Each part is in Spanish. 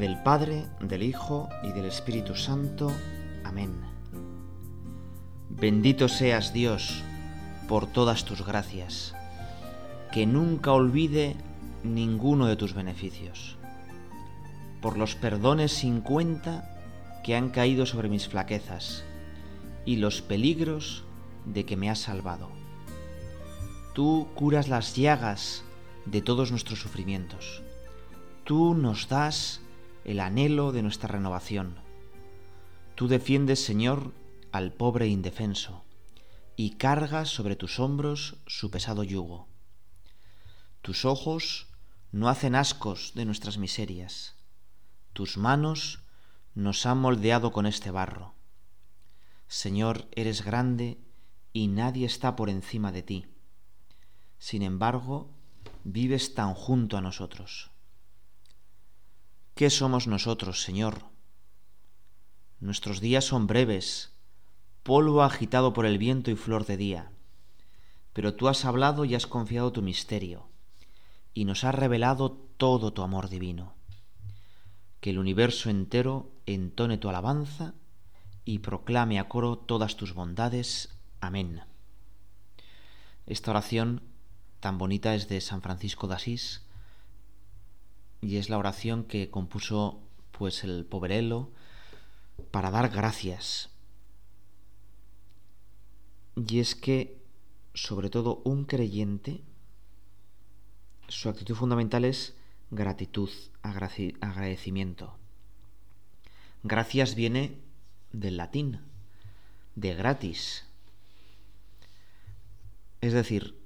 Del Padre, del Hijo y del Espíritu Santo. Amén. Bendito seas Dios por todas tus gracias, que nunca olvide ninguno de tus beneficios, por los perdones sin cuenta que han caído sobre mis flaquezas y los peligros de que me has salvado. Tú curas las llagas de todos nuestros sufrimientos. Tú nos das el anhelo de nuestra renovación. Tú defiendes, Señor, al pobre indefenso y cargas sobre tus hombros su pesado yugo. Tus ojos no hacen ascos de nuestras miserias. Tus manos nos han moldeado con este barro. Señor, eres grande y nadie está por encima de ti. Sin embargo, vives tan junto a nosotros. ¿Qué somos nosotros, Señor? Nuestros días son breves, polvo agitado por el viento y flor de día, pero tú has hablado y has confiado tu misterio, y nos has revelado todo tu amor divino. Que el universo entero entone tu alabanza y proclame a coro todas tus bondades. Amén. Esta oración tan bonita es de San Francisco de Asís y es la oración que compuso pues el poverelo para dar gracias. Y es que sobre todo un creyente su actitud fundamental es gratitud, agradecimiento. Gracias viene del latín, de gratis. Es decir,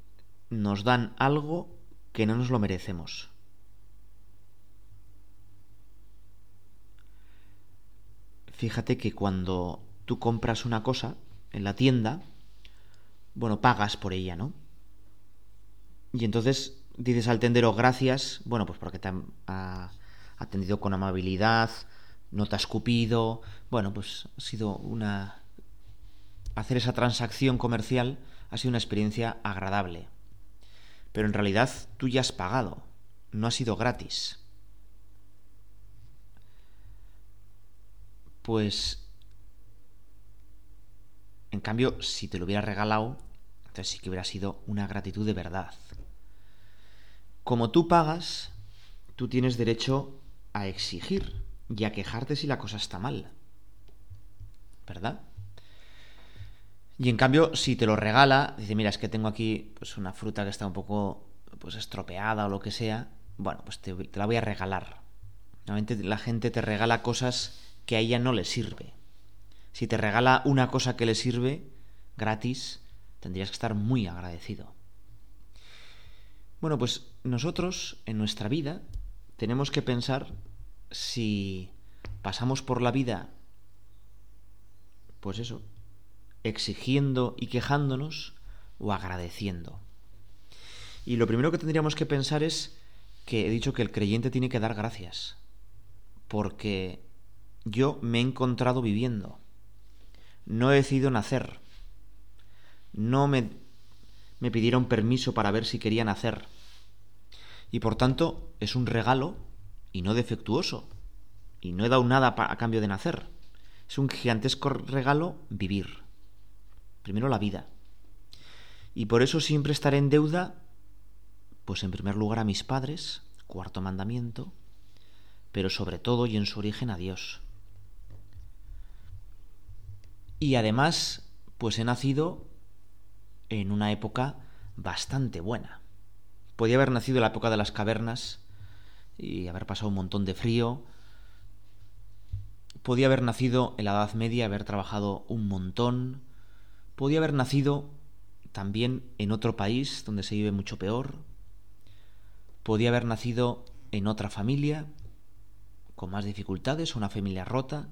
nos dan algo que no nos lo merecemos. Fíjate que cuando tú compras una cosa en la tienda, bueno, pagas por ella, ¿no? Y entonces dices al tendero gracias, bueno, pues porque te ha atendido con amabilidad, no te ha escupido, bueno, pues ha sido una... Hacer esa transacción comercial ha sido una experiencia agradable pero en realidad tú ya has pagado, no ha sido gratis. Pues, en cambio, si te lo hubiera regalado, entonces sí que hubiera sido una gratitud de verdad. Como tú pagas, tú tienes derecho a exigir y a quejarte si la cosa está mal. ¿Verdad? Y en cambio, si te lo regala, dice, mira, es que tengo aquí pues, una fruta que está un poco pues, estropeada o lo que sea, bueno, pues te, te la voy a regalar. Normalmente la gente te regala cosas que a ella no le sirve. Si te regala una cosa que le sirve gratis, tendrías que estar muy agradecido. Bueno, pues nosotros en nuestra vida tenemos que pensar si pasamos por la vida, pues eso, exigiendo y quejándonos o agradeciendo. Y lo primero que tendríamos que pensar es que he dicho que el creyente tiene que dar gracias, porque yo me he encontrado viviendo, no he decidido nacer, no me, me pidieron permiso para ver si quería nacer, y por tanto es un regalo y no defectuoso, y no he dado nada a cambio de nacer, es un gigantesco regalo vivir. Primero la vida. Y por eso siempre estaré en deuda, pues en primer lugar a mis padres, cuarto mandamiento, pero sobre todo y en su origen a Dios. Y además, pues he nacido en una época bastante buena. Podía haber nacido en la época de las cavernas y haber pasado un montón de frío. Podía haber nacido en la Edad Media, haber trabajado un montón, Podía haber nacido también en otro país donde se vive mucho peor. Podía haber nacido en otra familia con más dificultades, una familia rota.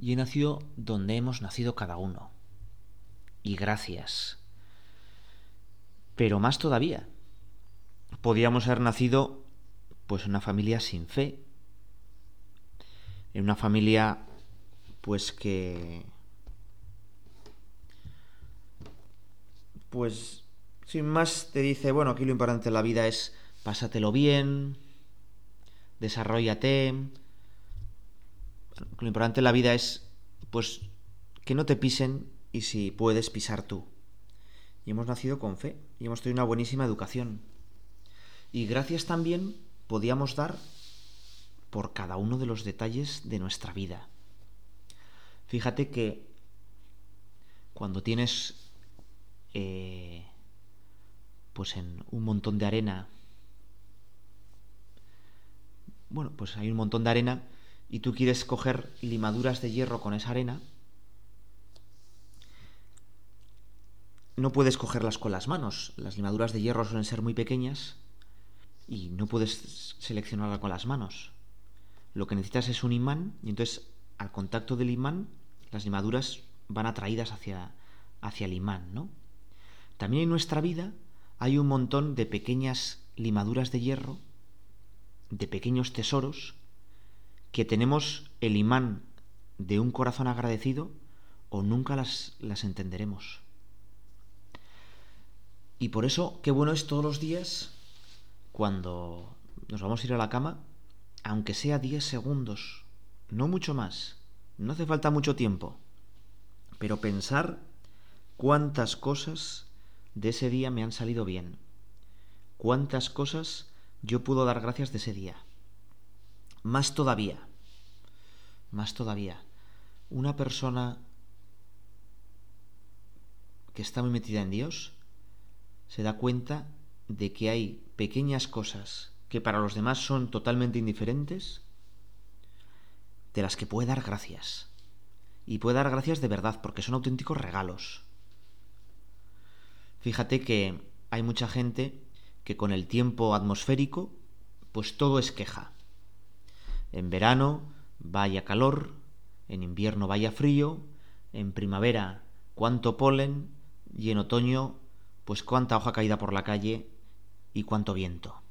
Y he nacido donde hemos nacido cada uno. Y gracias. Pero más todavía. Podíamos haber nacido pues en una familia sin fe. En una familia pues que pues sin más te dice, bueno, aquí lo importante en la vida es pásatelo bien, desarrollate. Lo importante en la vida es, pues, que no te pisen y si puedes pisar tú. Y hemos nacido con fe y hemos tenido una buenísima educación. Y gracias también podíamos dar por cada uno de los detalles de nuestra vida. Fíjate que cuando tienes eh, pues en un montón de arena, bueno, pues hay un montón de arena y tú quieres coger limaduras de hierro con esa arena, no puedes cogerlas con las manos. Las limaduras de hierro suelen ser muy pequeñas y no puedes seleccionarla con las manos. Lo que necesitas es un imán y entonces al contacto del imán las limaduras van atraídas hacia, hacia el imán, ¿no? También en nuestra vida hay un montón de pequeñas limaduras de hierro, de pequeños tesoros, que tenemos el imán de un corazón agradecido o nunca las, las entenderemos. Y por eso, qué bueno es todos los días, cuando nos vamos a ir a la cama, aunque sea 10 segundos, no mucho más, no hace falta mucho tiempo, pero pensar cuántas cosas de ese día me han salido bien, cuántas cosas yo puedo dar gracias de ese día. Más todavía, más todavía, una persona que está muy metida en Dios, se da cuenta de que hay pequeñas cosas que para los demás son totalmente indiferentes, de las que puede dar gracias. Y puede dar gracias de verdad, porque son auténticos regalos. Fíjate que hay mucha gente que con el tiempo atmosférico, pues todo es queja. En verano vaya calor, en invierno vaya frío, en primavera cuánto polen y en otoño pues cuánta hoja caída por la calle y cuánto viento.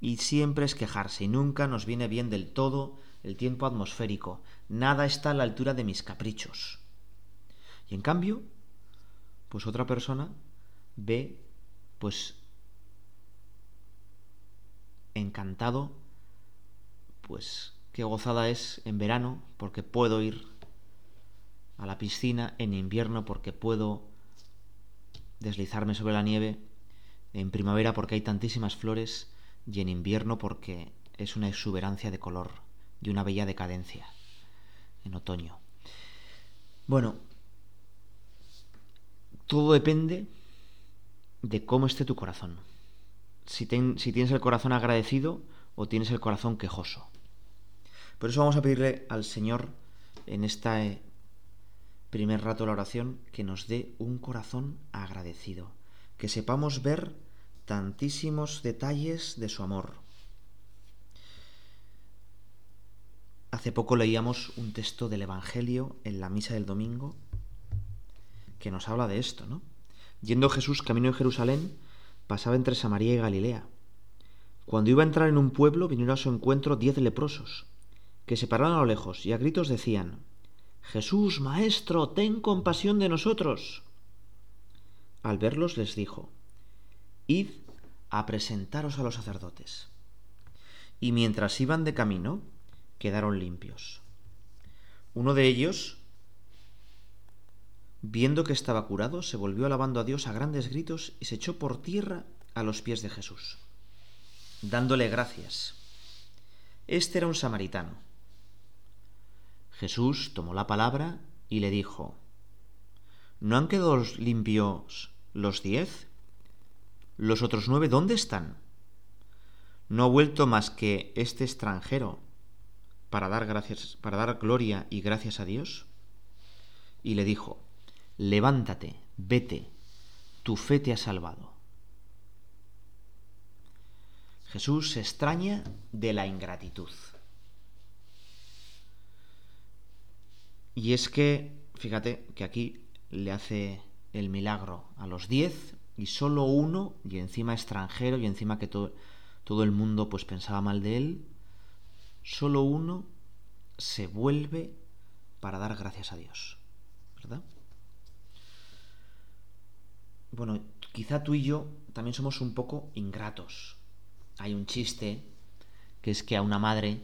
Y siempre es quejarse y nunca nos viene bien del todo el tiempo atmosférico. Nada está a la altura de mis caprichos. Y en cambio, pues otra persona ve pues encantado pues qué gozada es en verano porque puedo ir a la piscina, en invierno porque puedo deslizarme sobre la nieve, en primavera porque hay tantísimas flores y en invierno porque es una exuberancia de color y una bella decadencia en otoño. Bueno, todo depende de cómo esté tu corazón. Si, si, tienes el corazón agradecido o tienes el corazón quejoso. Por eso vamos a pedirle al Señor en esta primer rato de la oración, que nos dé un corazón agradecido, que sepamos ver tantísimos detalles de su amor. Hace poco leíamos un texto del Evangelio en la misa del domingo que nos habla de esto, ¿no? Yendo Jesús camino en Jerusalén, pasaba entre Samaria y Galilea. Cuando iba a entrar en un pueblo, vinieron a su encuentro diez leprosos, que se pararon a lo lejos y a gritos decían, Jesús, Maestro, ten compasión de nosotros. Al verlos les dijo, Id a presentaros a los sacerdotes. Y mientras iban de camino, quedaron limpios. Uno de ellos, viendo que estaba curado, se volvió alabando a Dios a grandes gritos y se echó por tierra a los pies de Jesús, dándole gracias. Este era un samaritano. Jesús tomó la palabra y le dijo, ¿No han quedado limpios los diez? ¿Los otros nueve dónde están? ¿No ha vuelto más que este extranjero para dar gracias, para dar gloria y gracias a Dios? Y le dijo, Levántate, vete, tu fe te ha salvado. Jesús se extraña de la ingratitud. Y es que, fíjate que aquí le hace el milagro a los diez y solo uno, y encima extranjero, y encima que todo, todo el mundo pues pensaba mal de él, solo uno se vuelve para dar gracias a Dios. ¿Verdad? Bueno, quizá tú y yo también somos un poco ingratos. Hay un chiste que es que a una madre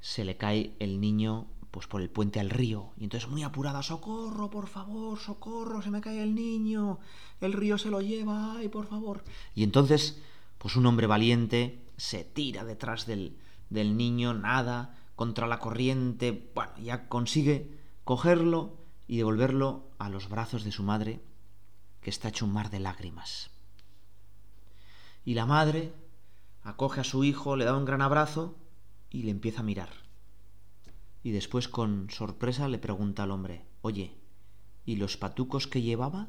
se le cae el niño pues por el puente al río y entonces muy apurada, socorro, por favor, socorro, se me cae el niño, el río se lo lleva, ay, por favor. Y entonces, pues un hombre valiente se tira detrás del, del niño, nada, contra la corriente, bueno, ya consigue cogerlo y devolverlo a los brazos de su madre, que está hecho un mar de lágrimas. Y la madre acoge a su hijo, le da un gran abrazo y le empieza a mirar. Y después con sorpresa le pregunta al hombre, oye, ¿y los patucos que llevaba?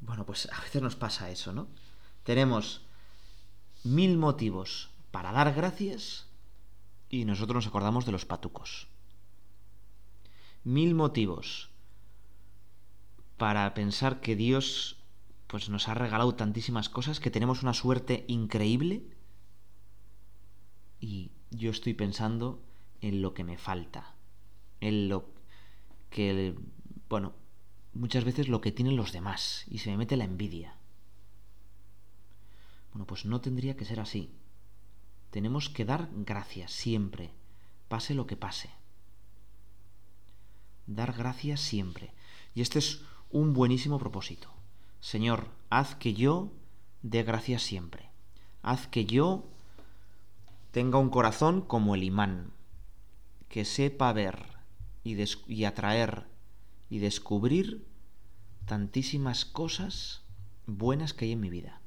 Bueno, pues a veces nos pasa eso, ¿no? Tenemos mil motivos para dar gracias y nosotros nos acordamos de los patucos. Mil motivos para pensar que Dios pues nos ha regalado tantísimas cosas, que tenemos una suerte increíble y yo estoy pensando en lo que me falta, en lo que, bueno, muchas veces lo que tienen los demás y se me mete la envidia. Bueno, pues no tendría que ser así. Tenemos que dar gracias siempre, pase lo que pase. Dar gracias siempre. Y este es un buenísimo propósito. Señor, haz que yo dé gracias siempre. Haz que yo tenga un corazón como el imán, que sepa ver y, atraer y descubrir tantísimas cosas buenas que hay en mi vida.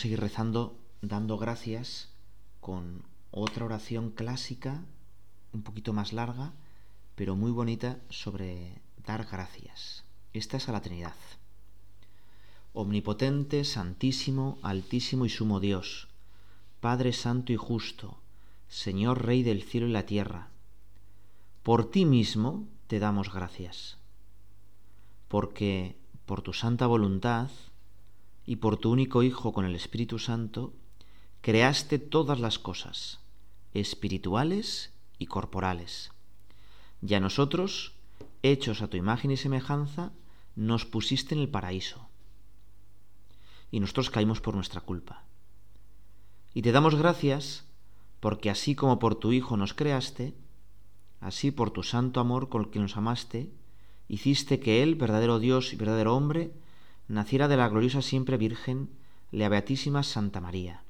Seguir rezando, dando gracias con otra oración clásica, un poquito más larga, pero muy bonita sobre dar gracias. Esta es a la Trinidad. Omnipotente, Santísimo, Altísimo y Sumo Dios, Padre Santo y Justo, Señor Rey del cielo y la tierra, por ti mismo te damos gracias, porque por tu santa voluntad y por tu único Hijo con el Espíritu Santo, creaste todas las cosas, espirituales y corporales. Y a nosotros, hechos a tu imagen y semejanza, nos pusiste en el paraíso. Y nosotros caímos por nuestra culpa. Y te damos gracias porque así como por tu Hijo nos creaste, así por tu santo amor con el que nos amaste, hiciste que Él, verdadero Dios y verdadero hombre, naciera de la gloriosa siempre Virgen, la Beatísima Santa María,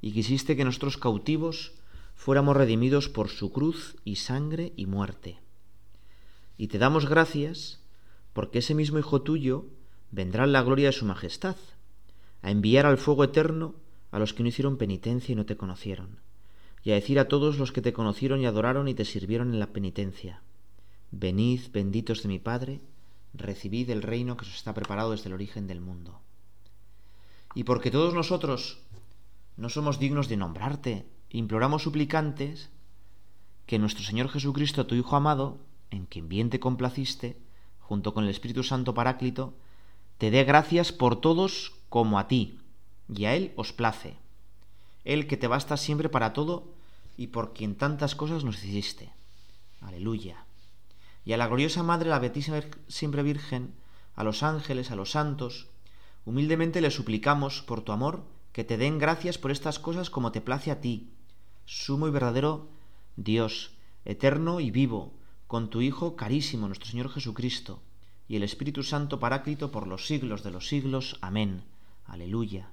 y quisiste que nosotros cautivos fuéramos redimidos por su cruz y sangre y muerte. Y te damos gracias porque ese mismo Hijo tuyo vendrá en la gloria de su majestad, a enviar al fuego eterno a los que no hicieron penitencia y no te conocieron, y a decir a todos los que te conocieron y adoraron y te sirvieron en la penitencia, Venid benditos de mi Padre, recibid el reino que os está preparado desde el origen del mundo. Y porque todos nosotros no somos dignos de nombrarte, imploramos suplicantes que nuestro Señor Jesucristo, tu Hijo amado, en quien bien te complaciste, junto con el Espíritu Santo Paráclito, te dé gracias por todos como a ti, y a Él os place, Él que te basta siempre para todo y por quien tantas cosas nos hiciste. Aleluya y a la gloriosa Madre, la Beatísima Siempre Virgen, a los ángeles, a los santos, humildemente le suplicamos, por tu amor, que te den gracias por estas cosas como te place a ti, sumo y verdadero Dios, eterno y vivo, con tu Hijo carísimo, nuestro Señor Jesucristo, y el Espíritu Santo Paráclito por los siglos de los siglos. Amén. Aleluya.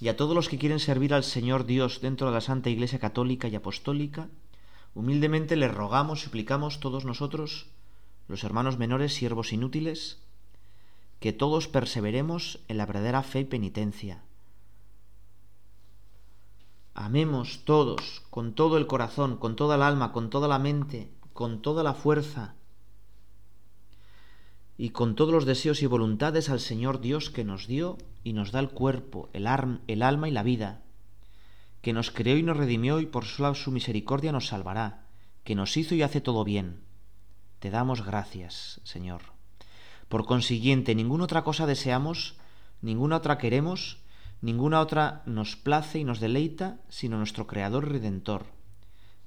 Y a todos los que quieren servir al Señor Dios dentro de la Santa Iglesia Católica y Apostólica, Humildemente le rogamos, suplicamos todos nosotros, los hermanos menores, siervos inútiles, que todos perseveremos en la verdadera fe y penitencia. Amemos todos, con todo el corazón, con toda el alma, con toda la mente, con toda la fuerza, y con todos los deseos y voluntades al Señor Dios que nos dio y nos da el cuerpo, el, el alma y la vida, que nos creó y nos redimió y por su misericordia nos salvará, que nos hizo y hace todo bien. Te damos gracias, Señor. Por consiguiente, ninguna otra cosa deseamos, ninguna otra queremos, ninguna otra nos place y nos deleita, sino nuestro Creador Redentor,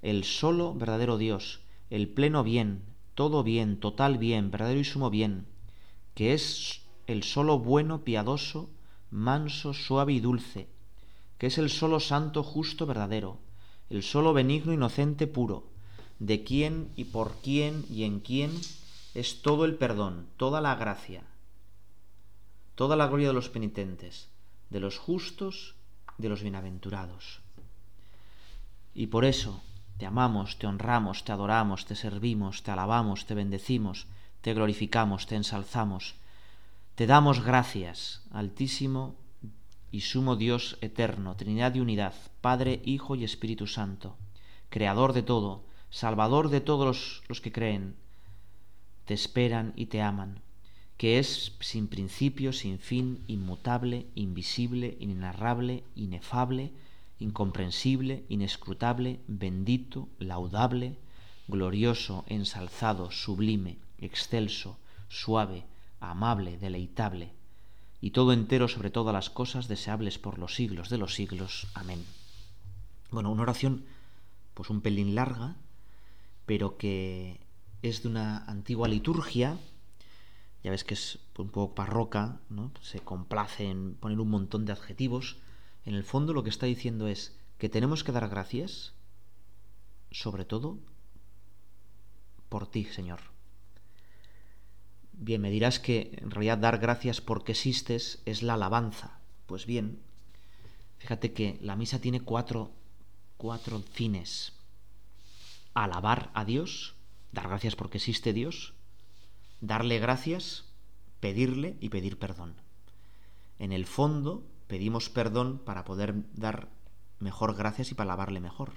el solo verdadero Dios, el pleno bien, todo bien, total bien, verdadero y sumo bien, que es el solo bueno, piadoso, manso, suave y dulce, que es el solo santo, justo, verdadero, el solo benigno, inocente, puro, de quien y por quién y en quién es todo el perdón, toda la gracia, toda la gloria de los penitentes, de los justos, de los bienaventurados. Y por eso, te amamos, te honramos, te adoramos, te servimos, te alabamos, te bendecimos, te glorificamos, te ensalzamos. Te damos gracias, Altísimo y Sumo Dios eterno, Trinidad y Unidad, Padre, Hijo y Espíritu Santo, Creador de todo, Salvador de todos los, los que creen, te esperan y te aman, que es sin principio, sin fin, inmutable, invisible, inenarrable, inefable, incomprensible, inescrutable, bendito, laudable, glorioso, ensalzado, sublime, excelso, suave, amable, deleitable, y todo entero sobre todas las cosas deseables por los siglos de los siglos. Amén. Bueno, una oración pues un pelín larga, pero que es de una antigua liturgia, ya ves que es un poco parroca, ¿no? se complace en poner un montón de adjetivos, en el fondo lo que está diciendo es que tenemos que dar gracias, sobre todo, por ti, Señor. Bien, me dirás que en realidad dar gracias porque existes es la alabanza. Pues bien, fíjate que la misa tiene cuatro, cuatro fines. Alabar a Dios, dar gracias porque existe Dios, darle gracias, pedirle y pedir perdón. En el fondo, pedimos perdón para poder dar mejor gracias y para alabarle mejor.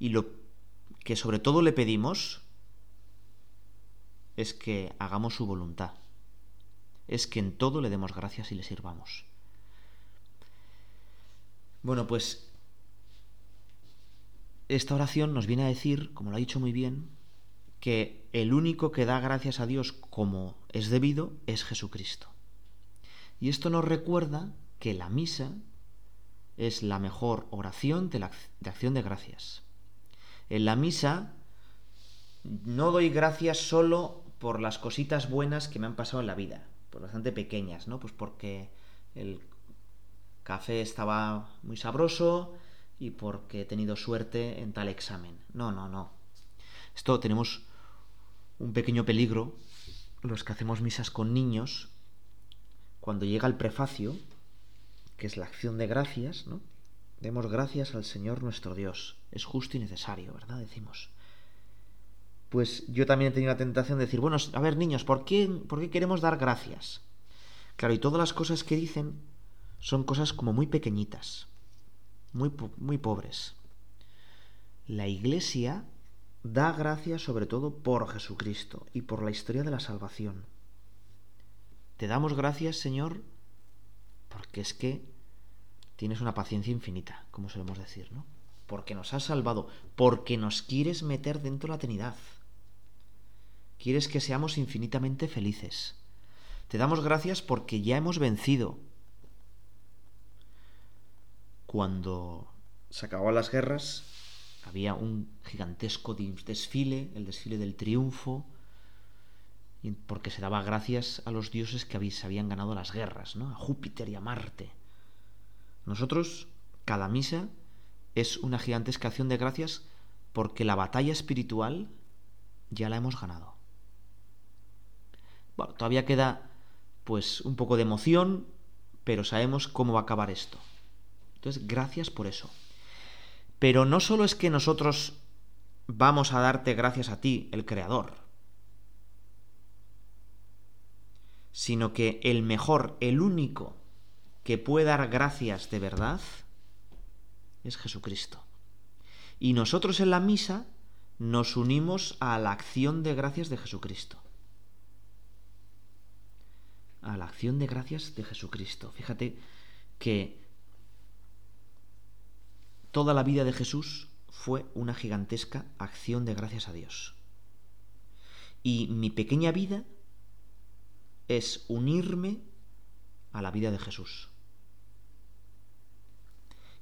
Y lo que sobre todo le pedimos es que hagamos su voluntad. Es que en todo le demos gracias y le sirvamos. Bueno, pues esta oración nos viene a decir, como lo ha dicho muy bien, que el único que da gracias a Dios como es debido es Jesucristo. Y esto nos recuerda que la misa es la mejor oración de, la, de acción de gracias. En la misa no doy gracias solo por las cositas buenas que me han pasado en la vida, por bastante pequeñas, ¿no? Pues porque el café estaba muy sabroso y porque he tenido suerte en tal examen. No, no, no. Esto tenemos un pequeño peligro, los que hacemos misas con niños, cuando llega el prefacio, que es la acción de gracias, ¿no? Demos gracias al Señor nuestro Dios. Es justo y necesario, ¿verdad? Decimos. Pues yo también he tenido la tentación de decir, bueno, a ver niños, ¿por qué, ¿por qué queremos dar gracias? Claro, y todas las cosas que dicen son cosas como muy pequeñitas, muy, muy pobres. La Iglesia da gracias sobre todo por Jesucristo y por la historia de la salvación. Te damos gracias, Señor, porque es que tienes una paciencia infinita, como solemos decir, ¿no? Porque nos has salvado, porque nos quieres meter dentro de la Trinidad. Quieres que seamos infinitamente felices. Te damos gracias porque ya hemos vencido. Cuando se acababan las guerras, había un gigantesco desfile, el desfile del triunfo, porque se daba gracias a los dioses que se habían ganado las guerras, ¿no? a Júpiter y a Marte. Nosotros, cada misa es una gigantesca acción de gracias porque la batalla espiritual ya la hemos ganado. Bueno, todavía queda pues un poco de emoción, pero sabemos cómo va a acabar esto. Entonces, gracias por eso. Pero no solo es que nosotros vamos a darte gracias a ti, el Creador, sino que el mejor, el único que puede dar gracias de verdad es Jesucristo. Y nosotros en la misa nos unimos a la acción de gracias de Jesucristo. A la acción de gracias de Jesucristo. Fíjate que toda la vida de Jesús fue una gigantesca acción de gracias a Dios. Y mi pequeña vida es unirme a la vida de Jesús.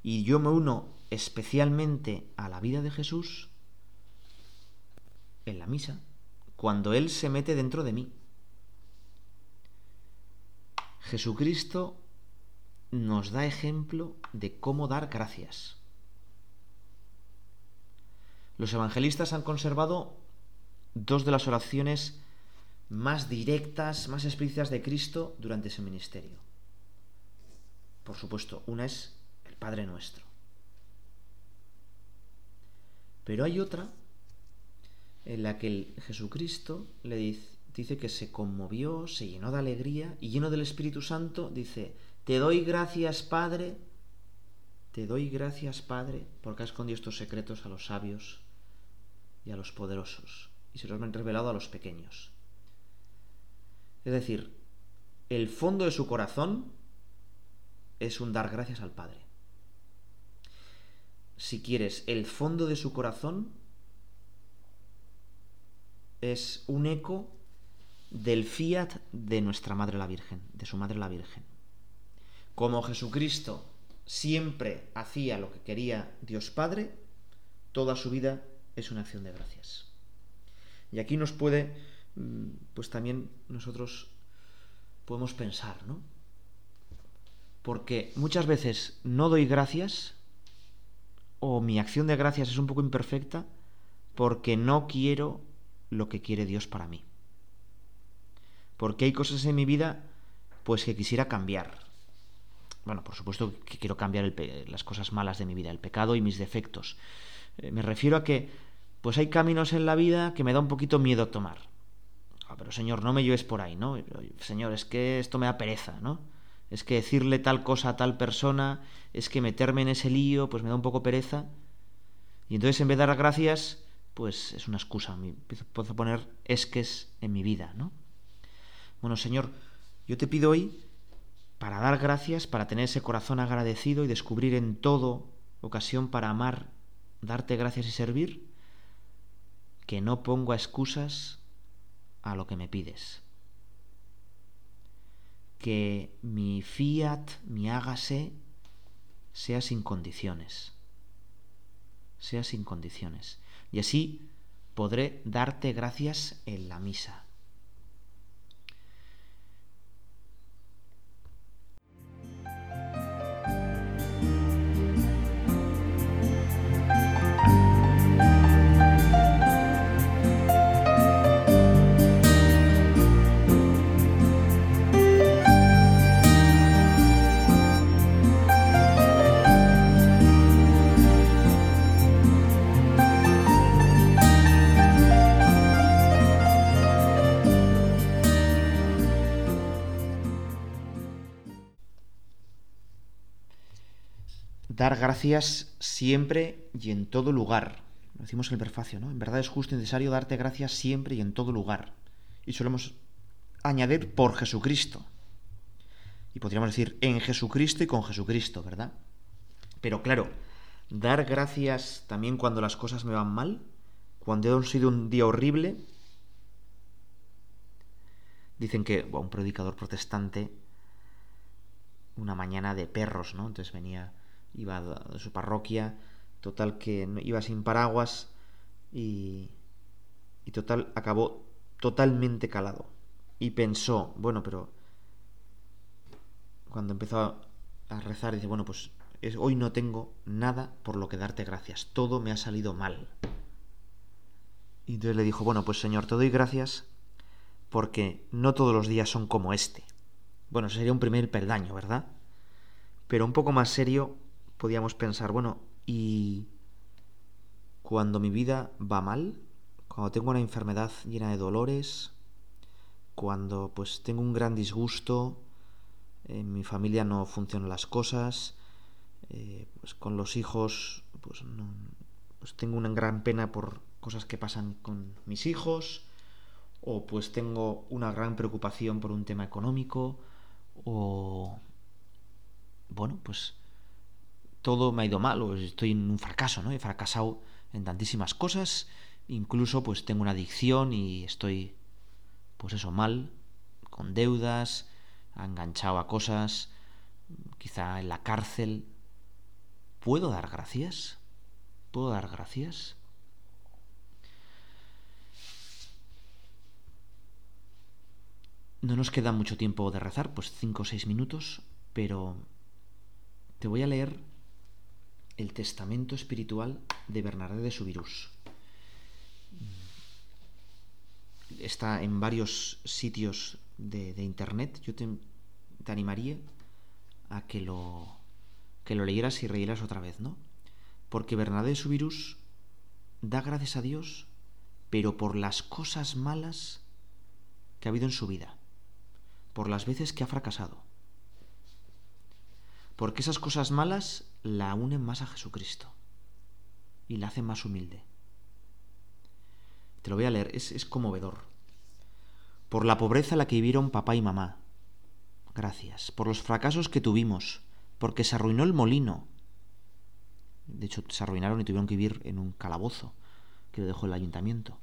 Y yo me uno especialmente a la vida de Jesús en la misa, cuando Él se mete dentro de mí. Jesucristo nos da ejemplo de cómo dar gracias. Los evangelistas han conservado dos de las oraciones más directas, más explícitas de Cristo durante ese ministerio. Por supuesto, una es el Padre Nuestro. Pero hay otra en la que el Jesucristo le dice, dice que se conmovió, se llenó de alegría y lleno del Espíritu Santo dice, te doy gracias Padre, te doy gracias Padre porque has escondido estos secretos a los sabios y a los poderosos y se los han revelado a los pequeños. Es decir, el fondo de su corazón es un dar gracias al Padre. Si quieres, el fondo de su corazón es un eco del fiat de nuestra Madre la Virgen, de su Madre la Virgen. Como Jesucristo siempre hacía lo que quería Dios Padre, toda su vida es una acción de gracias. Y aquí nos puede, mm, pues también nosotros podemos pensar, ¿no? Porque muchas veces no doy gracias o mi acción de gracias es un poco imperfecta porque no quiero lo que quiere Dios para mí. Porque hay cosas en mi vida pues que quisiera cambiar. Bueno, por supuesto que quiero cambiar las cosas malas de mi vida, el pecado y mis defectos. Eh, me refiero a que pues hay caminos en la vida que me da un poquito miedo tomar. Ah, pero Señor, no me lleves por ahí, ¿no? Señor, es que esto me da pereza, ¿no? Es que decirle tal cosa a tal persona, es que meterme en ese lío, pues me da un poco pereza. Y entonces en vez de dar gracias, pues es una excusa. Puedo poner esques en mi vida, ¿no? Bueno, Señor, yo te pido hoy para dar gracias, para tener ese corazón agradecido y descubrir en todo ocasión para amar, darte gracias y servir, que no ponga excusas a lo que me pides. Que mi fiat, mi hágase, sea sin condiciones. Sea sin condiciones. Y así podré darte gracias en la misa. Gracias siempre y en todo lugar. Lo decimos en el prefacio, ¿no? En verdad es justo y necesario darte gracias siempre y en todo lugar. Y solemos añadir por Jesucristo. Y podríamos decir en Jesucristo y con Jesucristo, ¿verdad? Pero claro, dar gracias también cuando las cosas me van mal, cuando ha sido un día horrible. Dicen que un predicador protestante, una mañana de perros, ¿no? Entonces venía iba de su parroquia, total que iba sin paraguas y, y total acabó totalmente calado. Y pensó, bueno, pero cuando empezó a rezar, dice, bueno, pues hoy no tengo nada por lo que darte gracias, todo me ha salido mal. Y entonces le dijo, bueno, pues Señor, te doy gracias porque no todos los días son como este. Bueno, sería un primer perdaño, ¿verdad? Pero un poco más serio, podíamos pensar, bueno, ¿y cuando mi vida va mal? Cuando tengo una enfermedad llena de dolores, cuando pues tengo un gran disgusto, en mi familia no funcionan las cosas, eh, pues con los hijos pues, pues tengo una gran pena por cosas que pasan con mis hijos, o pues tengo una gran preocupación por un tema económico, o bueno, pues todo me ha ido mal, o estoy en un fracaso, ¿no? He fracasado en tantísimas cosas, incluso pues tengo una adicción y estoy pues eso mal, con deudas, enganchado a cosas, quizá en la cárcel. ¿Puedo dar gracias? ¿Puedo dar gracias? No nos queda mucho tiempo de rezar, pues cinco o seis minutos, pero te voy a leer el testamento espiritual de Bernardé de Subirús. Está en varios sitios de, internet. Yo te, animaría a que lo, que lo leyeras y reyeras otra vez, ¿no? Porque Bernardé de Subirús da gracias a Dios, pero por las cosas malas que ha habido en su vida, por las veces que ha fracasado porque esas cosas malas la unen más a Jesucristo y la hacen más humilde. Te lo voy a leer, es, es conmovedor. Por la pobreza la que vivieron papá y mamá. Gracias. Por los fracasos que tuvimos. Porque se arruinó el molino. De hecho, se arruinaron y tuvieron que vivir en un calabozo que le dejó el ayuntamiento.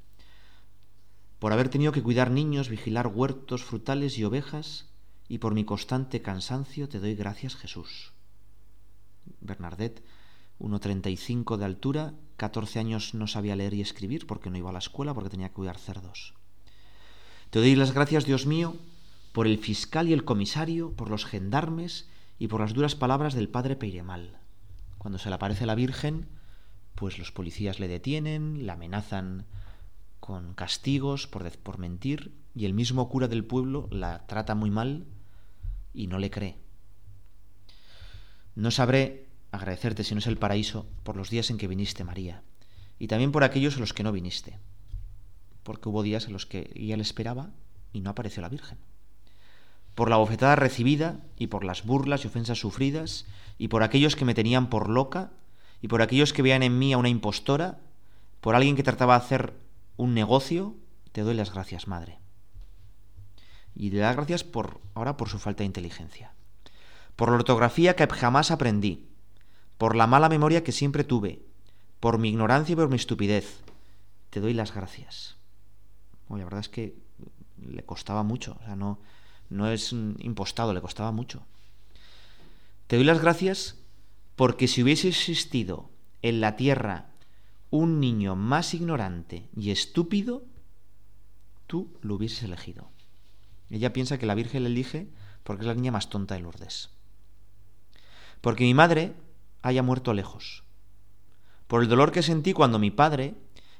Por haber tenido que cuidar niños, vigilar huertos, frutales y ovejas, y por mi constante cansancio te doy gracias Jesús. Bernardet, 1,35 de altura, 14 años no sabía leer y escribir porque no iba a la escuela porque tenía que cuidar cerdos. Te doy las gracias, Dios mío, por el fiscal y el comisario, por los gendarmes y por las duras palabras del padre Peiremal. Cuando se le aparece la Virgen, pues los policías le detienen, la amenazan con castigos por, por mentir y el mismo cura del pueblo la trata muy mal y no le cree. No sabré agradecerte si no es el paraíso por los días en que viniste, María, y también por aquellos en los que no viniste, porque hubo días en los que ella le esperaba y no apareció la Virgen. Por la bofetada recibida y por las burlas y ofensas sufridas, y por aquellos que me tenían por loca, y por aquellos que veían en mí a una impostora, por alguien que trataba de hacer un negocio, te doy las gracias, Madre y le da gracias por ahora por su falta de inteligencia, por la ortografía que jamás aprendí, por la mala memoria que siempre tuve, por mi ignorancia y por mi estupidez. Te doy las gracias. la verdad es que le costaba mucho, o sea, no, no es impostado, le costaba mucho. Te doy las gracias porque si hubiese existido en la tierra un niño más ignorante y estúpido, tú lo hubieses elegido. Ella piensa que la Virgen le elige porque es la niña más tonta de Lourdes. Porque mi madre haya muerto lejos. Por el dolor que sentí cuando mi padre,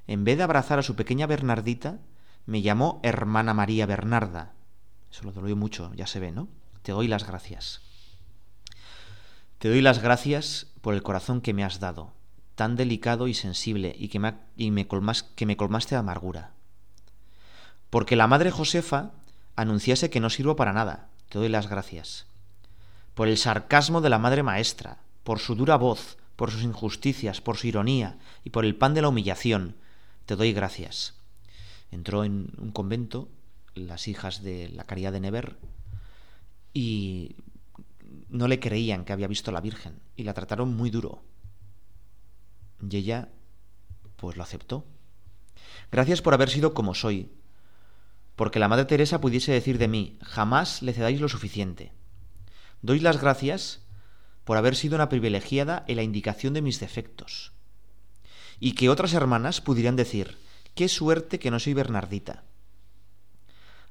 en vez de abrazar a su pequeña Bernardita, me llamó hermana María Bernarda. Eso lo dolió mucho, ya se ve, ¿no? Te doy las gracias. Te doy las gracias por el corazón que me has dado, tan delicado y sensible, y que me, que me colmaste de amargura. Porque la madre Josefa anunciase que no sirvo para nada. Te doy las gracias. Por el sarcasmo de la madre maestra, por su dura voz, por sus injusticias, por su ironía y por el pan de la humillación, te doy gracias. Entró en un convento, las hijas de la Caridad de Never, y no le creían que había visto a la Virgen, y la trataron muy duro. Y ella, pues lo aceptó. Gracias por haber sido como soy, porque la Madre Teresa pudiese decir de mí, jamás le cedáis lo suficiente. Doy las gracias por haber sido una privilegiada en la indicación de mis defectos. Y que otras hermanas pudieran decir, qué suerte que no soy Bernardita.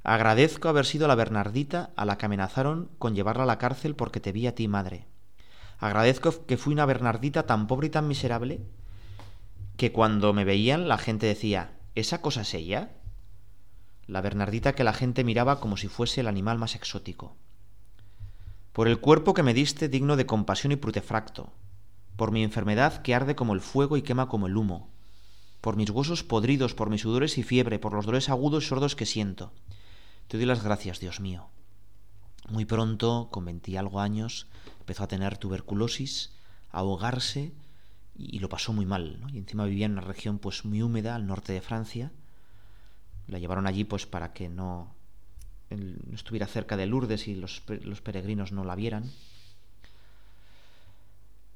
Agradezco haber sido la Bernardita a la que amenazaron con llevarla a la cárcel porque te vi a ti, madre. Agradezco que fui una Bernardita tan pobre y tan miserable que cuando me veían la gente decía, ¿esa cosa es ella? la Bernardita que la gente miraba como si fuese el animal más exótico. Por el cuerpo que me diste digno de compasión y prutefracto, por mi enfermedad que arde como el fuego y quema como el humo, por mis huesos podridos, por mis sudores y fiebre, por los dolores agudos y sordos que siento. Te doy las gracias, Dios mío. Muy pronto, con veinte algo años, empezó a tener tuberculosis, a ahogarse y, lo pasó muy mal. Y encima vivía en una región pues muy húmeda al norte de Francia La llevaron allí pues para que no, estuviera cerca de Lourdes y los, los peregrinos no la vieran.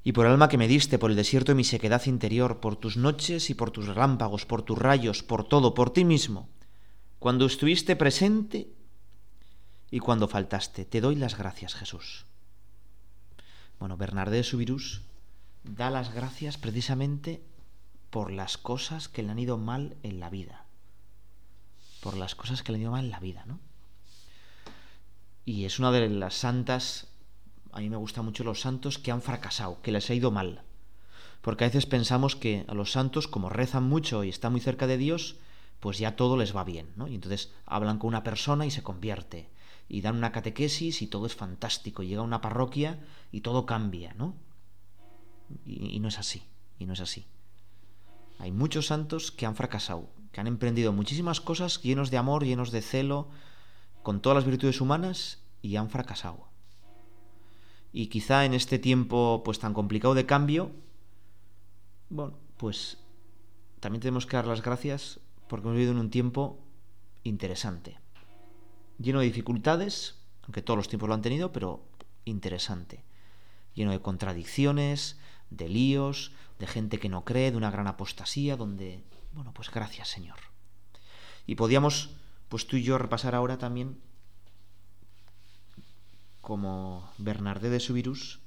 Y por alma que me diste, por el desierto de mi sequedad interior, por tus noches y por tus relámpagos, por tus rayos, por todo, por ti mismo, cuando estuviste presente y cuando faltaste, te doy las gracias, Jesús. Bueno, Bernardé de Subirús da las gracias precisamente por las cosas que le han ido mal en la vida. Por las cosas que le han ido mal en la vida, ¿no? Y es una de las santas, a mí me gustan mucho los santos que han fracasado, que les ha ido mal. Porque a veces pensamos que a los santos, como rezan mucho y están muy cerca de Dios, pues ya todo les va bien, ¿no? Y entonces hablan con una persona y se convierte. Y dan una catequesis y todo es fantástico. Llega a una parroquia y todo cambia, ¿no? Y, y no es así, y no es así. Hay muchos santos que han fracasado, que han emprendido muchísimas cosas llenos de amor, llenos de celo, con todas las virtudes humanas y han fracasado. Y quizá en este tiempo pues tan complicado de cambio, bueno, pues también tenemos que dar las gracias porque hemos vivido en un tiempo interesante, lleno de dificultades, aunque todos los tiempos lo han tenido, pero interesante, lleno de contradicciones, de líos, de gente que no cree, de una gran apostasía, donde, bueno, pues gracias Señor. Y podíamos, pues tú y yo, repasar ahora también, como Bernardé de Subirus,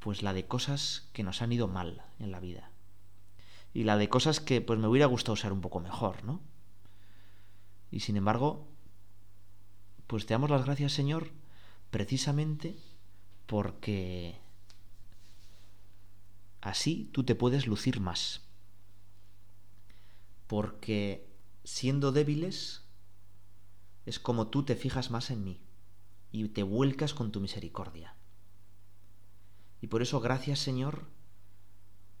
pues la de cosas que nos han ido mal en la vida. Y la de cosas que pues me hubiera gustado usar un poco mejor, ¿no? Y sin embargo, pues te damos las gracias, Señor, precisamente porque Así tú te puedes lucir más. Porque siendo débiles es como tú te fijas más en mí y te vuelcas con tu misericordia. Y por eso gracias Señor,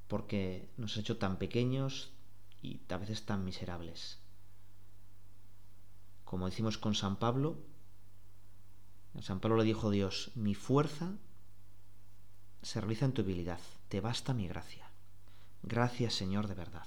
porque nos has hecho tan pequeños y a veces tan miserables. Como decimos con San Pablo, San Pablo le dijo Dios, mi fuerza se realiza en tu debilidad te basta mi gracia. Gracias Señor de verdad.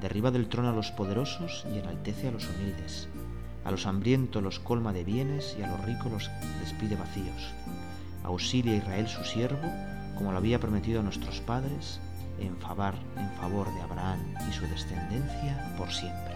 derriba del trono a los poderosos y enaltece a los humildes. A los hambrientos los colma de bienes y a los ricos los despide vacíos. Auxilia a Israel su siervo, como lo había prometido a nuestros padres, en favor, en favor de Abraham y su descendencia por siempre.